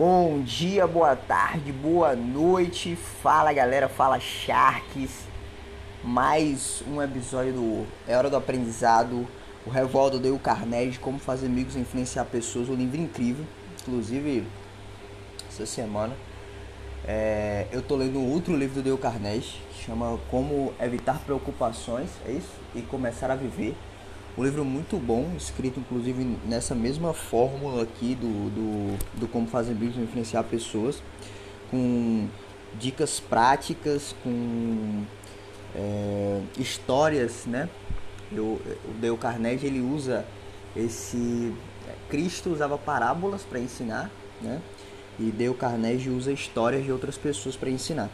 Bom dia, boa tarde, boa noite. Fala galera, fala Sharks. Mais um episódio do É Hora do Aprendizado. O Revolta deu o Carnegie, Como Fazer Amigos e Influenciar Pessoas. Um livro incrível. Inclusive, essa semana é, eu tô lendo outro livro do Dale Carnegie, chama Como Evitar Preocupações, é isso? E Começar a Viver. Um livro muito bom, escrito inclusive nessa mesma fórmula aqui do, do, do como fazer e influenciar pessoas, com dicas práticas, com é, histórias, né? Eu, o Dale Carnegie ele usa esse Cristo usava parábolas para ensinar, né? E Dale Carnegie usa histórias de outras pessoas para ensinar.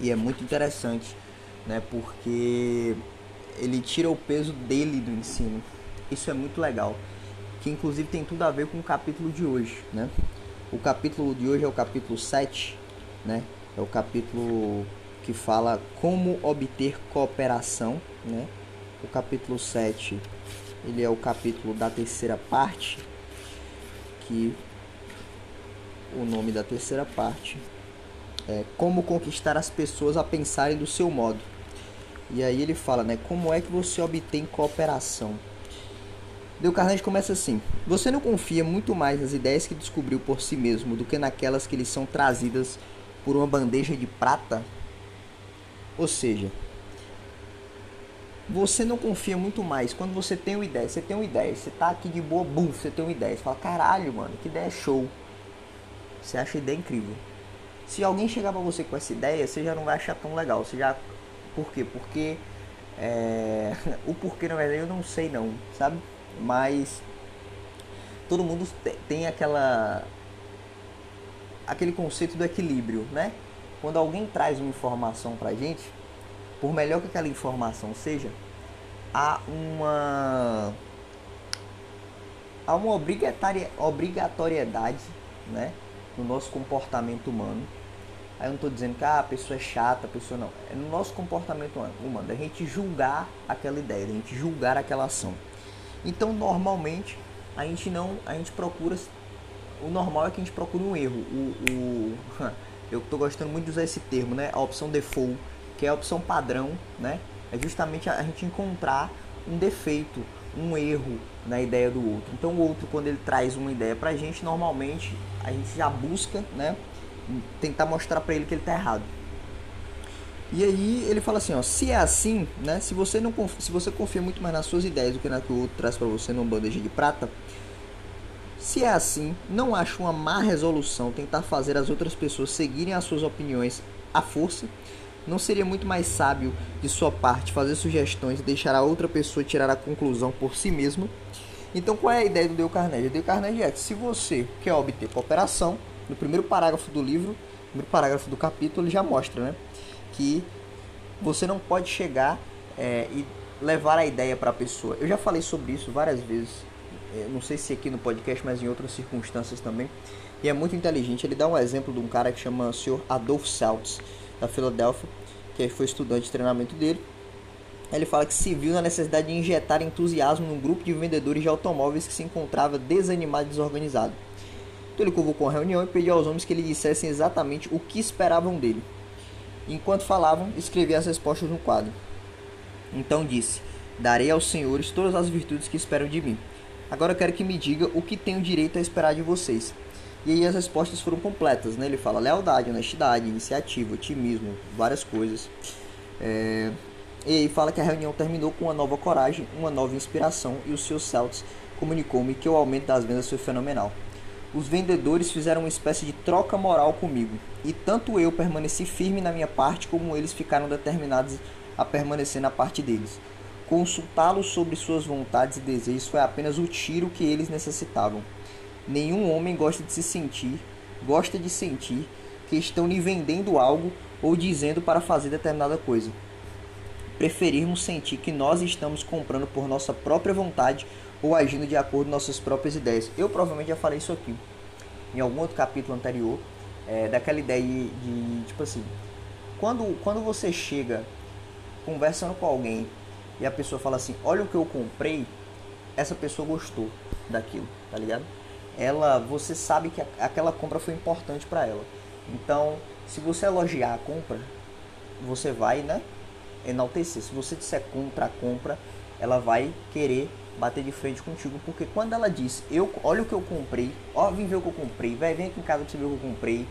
E é muito interessante, né? Porque ele tira o peso dele do ensino. Isso é muito legal. Que inclusive tem tudo a ver com o capítulo de hoje, né? O capítulo de hoje é o capítulo 7, né? É o capítulo que fala como obter cooperação, né? O capítulo 7, ele é o capítulo da terceira parte, que o nome da terceira parte é Como conquistar as pessoas a pensarem do seu modo. E aí ele fala, né? Como é que você obtém cooperação? Deu Carnegie começa assim: Você não confia muito mais nas ideias que descobriu por si mesmo do que naquelas que lhe são trazidas por uma bandeja de prata? Ou seja, você não confia muito mais quando você tem uma ideia. Você tem uma ideia, você tá aqui de boa, bum, você tem uma ideia. Você fala, caralho, mano, que ideia show. Você acha a ideia incrível. Se alguém chegar pra você com essa ideia, você já não vai achar tão legal. Você já. Por quê? Porque. É... o porquê, na verdade, eu não sei não, sabe? Mas. Todo mundo tem aquela. Aquele conceito do equilíbrio, né? Quando alguém traz uma informação pra gente, por melhor que aquela informação seja, há uma. Há uma obrigatoriedade, né? no nosso comportamento humano. Aí eu não estou dizendo que ah, a pessoa é chata, a pessoa não. É no nosso comportamento humano, da gente julgar aquela ideia, da gente julgar aquela ação. Então, normalmente, a gente não, a gente procura, o normal é que a gente procure um erro. O, o eu estou gostando muito de usar esse termo, né? A opção default, que é a opção padrão, né? É justamente a gente encontrar um defeito, um erro na ideia do outro. Então o outro quando ele traz uma ideia pra gente, normalmente a gente já busca, né, tentar mostrar para ele que ele tá errado. E aí ele fala assim, ó, se é assim, né, se você não confia, se você confia muito mais nas suas ideias do que na que o outro traz para você numa bandeja de prata, se é assim, não acho uma má resolução tentar fazer as outras pessoas seguirem as suas opiniões à força não seria muito mais sábio de sua parte fazer sugestões e deixar a outra pessoa tirar a conclusão por si mesma? Então, qual é a ideia do Dale Carnegie? O Dale Carnegie é que se você quer obter cooperação, no primeiro parágrafo do livro, no primeiro parágrafo do capítulo, ele já mostra né, que você não pode chegar é, e levar a ideia para a pessoa. Eu já falei sobre isso várias vezes, é, não sei se aqui no podcast, mas em outras circunstâncias também. E é muito inteligente. Ele dá um exemplo de um cara que chama o Sr. Adolf Seltz da Filadélfia, que foi estudante de treinamento dele. Ele fala que se viu na necessidade de injetar entusiasmo num grupo de vendedores de automóveis que se encontrava desanimado e desorganizado. Então ele convocou uma reunião e pediu aos homens que lhe dissessem exatamente o que esperavam dele. Enquanto falavam, escrevia as respostas no quadro. Então disse: Darei aos senhores todas as virtudes que esperam de mim. Agora quero que me diga o que tenho direito a esperar de vocês. E aí as respostas foram completas, né? Ele fala lealdade, honestidade, iniciativa, otimismo, várias coisas. É... E aí fala que a reunião terminou com uma nova coragem, uma nova inspiração e o Sr. Celtics comunicou-me que o aumento das vendas foi fenomenal. Os vendedores fizeram uma espécie de troca moral comigo, e tanto eu permaneci firme na minha parte como eles ficaram determinados a permanecer na parte deles. Consultá-los sobre suas vontades e desejos foi apenas o tiro que eles necessitavam. Nenhum homem gosta de se sentir, gosta de sentir que estão lhe vendendo algo ou dizendo para fazer determinada coisa. Preferirmos sentir que nós estamos comprando por nossa própria vontade ou agindo de acordo com nossas próprias ideias. Eu provavelmente já falei isso aqui em algum outro capítulo anterior, é, daquela ideia de, de, tipo assim, quando, quando você chega conversando com alguém e a pessoa fala assim, olha o que eu comprei, essa pessoa gostou daquilo, tá ligado? ela, você sabe que aquela compra foi importante para ela. Então, se você elogiar a compra, você vai, né, enaltecer. Se você disser contra a compra, ela vai querer bater de frente contigo, porque quando ela diz, eu, olha o que eu comprei, ó, vem ver o que eu comprei, vai vem aqui em casa pra você ver o que eu comprei.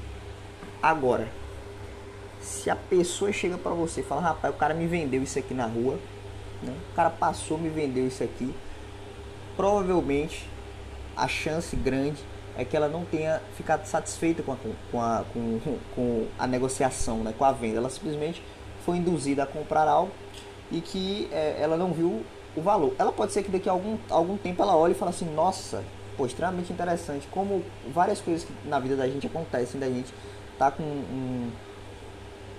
Agora, se a pessoa chega para você e fala, rapaz, o cara me vendeu isso aqui na rua, né? o cara passou, me vendeu isso aqui, provavelmente a chance grande é que ela não tenha ficado satisfeita com a, com a, com, com a negociação, né? com a venda. Ela simplesmente foi induzida a comprar algo e que é, ela não viu o valor. Ela pode ser que daqui a algum, algum tempo ela olhe e fale assim, nossa, pô, extremamente interessante, como várias coisas que na vida da gente acontecem, da gente tá com um,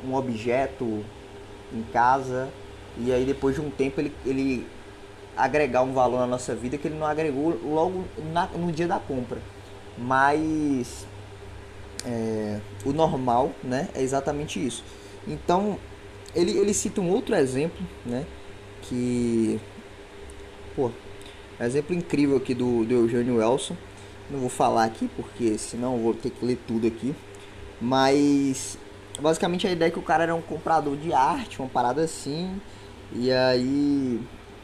um objeto em casa e aí depois de um tempo ele, ele agregar um valor na nossa vida que ele não agregou logo na, no dia da compra. Mas é, o normal né, é exatamente isso. Então ele, ele cita um outro exemplo, né? Que pô, exemplo incrível aqui do, do Eugênio Elson. Não vou falar aqui porque senão vou ter que ler tudo aqui. Mas basicamente a ideia é que o cara era um comprador de arte, uma parada assim. E aí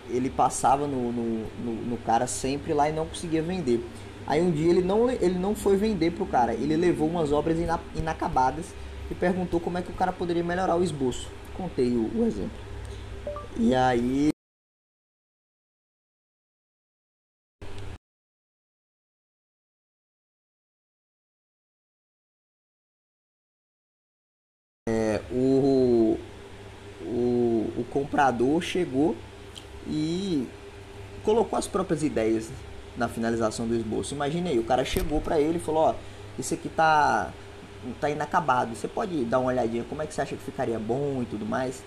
ele passava no, no, no, no cara sempre lá e não conseguia vender. Aí um dia ele não, ele não foi vender pro cara, ele levou umas obras inacabadas e perguntou como é que o cara poderia melhorar o esboço. Contei o, o exemplo. E aí o, o, o comprador chegou e colocou as próprias ideias na finalização do esboço. Imagine aí, o cara chegou para ele e falou, ó, isso aqui tá tá inacabado. Você pode dar uma olhadinha como é que você acha que ficaria bom e tudo mais,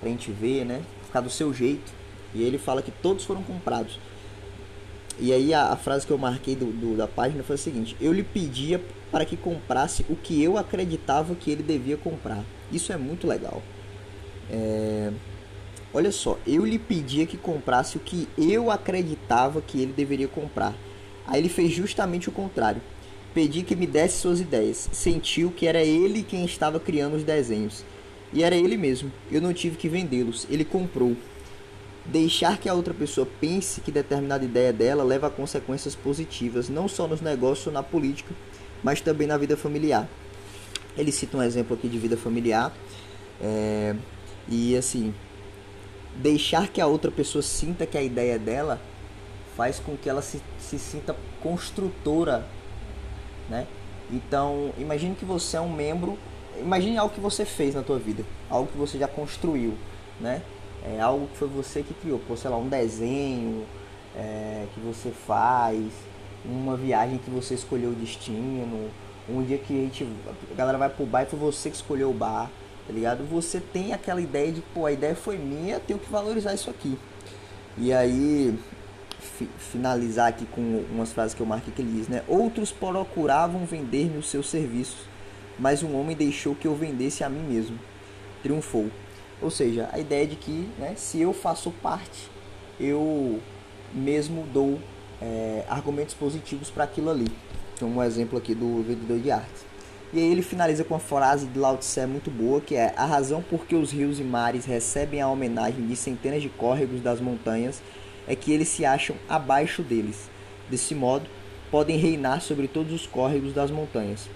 pra gente ver, né? Ficar do seu jeito. E ele fala que todos foram comprados. E aí a, a frase que eu marquei do, do, da página foi a seguinte: Eu lhe pedia para que comprasse o que eu acreditava que ele devia comprar. Isso é muito legal. É... Olha só, eu lhe pedia que comprasse o que eu acreditava que ele deveria comprar. Aí ele fez justamente o contrário. Pedi que me desse suas ideias. Sentiu que era ele quem estava criando os desenhos. E era ele mesmo. Eu não tive que vendê-los. Ele comprou. Deixar que a outra pessoa pense que determinada ideia dela leva a consequências positivas, não só nos negócios ou na política, mas também na vida familiar. Ele cita um exemplo aqui de vida familiar. É, e assim, deixar que a outra pessoa sinta que a ideia dela faz com que ela se, se sinta construtora, né? Então, imagine que você é um membro, imagine algo que você fez na tua vida, algo que você já construiu, né? É algo que foi você que criou, por sei lá, um desenho é, que você faz, uma viagem que você escolheu o destino, um dia que a gente a galera vai pro bar e foi você que escolheu o bar, tá ligado? Você tem aquela ideia de, pô, a ideia foi minha, tenho que valorizar isso aqui. E aí fi, finalizar aqui com umas frases que eu marquei que ele diz, né? Outros procuravam vender-me os seus serviços, mas um homem deixou que eu vendesse a mim mesmo. Triunfou. Ou seja, a ideia de que, né, se eu faço parte, eu mesmo dou é, argumentos positivos para aquilo ali. Então, um exemplo aqui do vendedor de arte. E aí ele finaliza com uma frase de Lao Tse muito boa, que é a razão por que os rios e mares recebem a homenagem de centenas de córregos das montanhas é que eles se acham abaixo deles. Desse modo, podem reinar sobre todos os córregos das montanhas.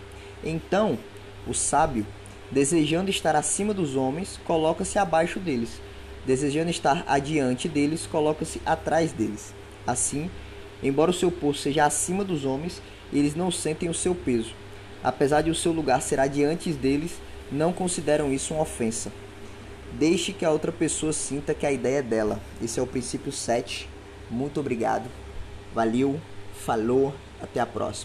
Então, o sábio, desejando estar acima dos homens, coloca-se abaixo deles. Desejando estar adiante deles, coloca-se atrás deles. Assim, embora o seu posto seja acima dos homens, eles não sentem o seu peso. Apesar de o seu lugar ser adiante deles, não consideram isso uma ofensa. Deixe que a outra pessoa sinta que a ideia é dela. Esse é o princípio 7. Muito obrigado. Valeu, falou, até a próxima.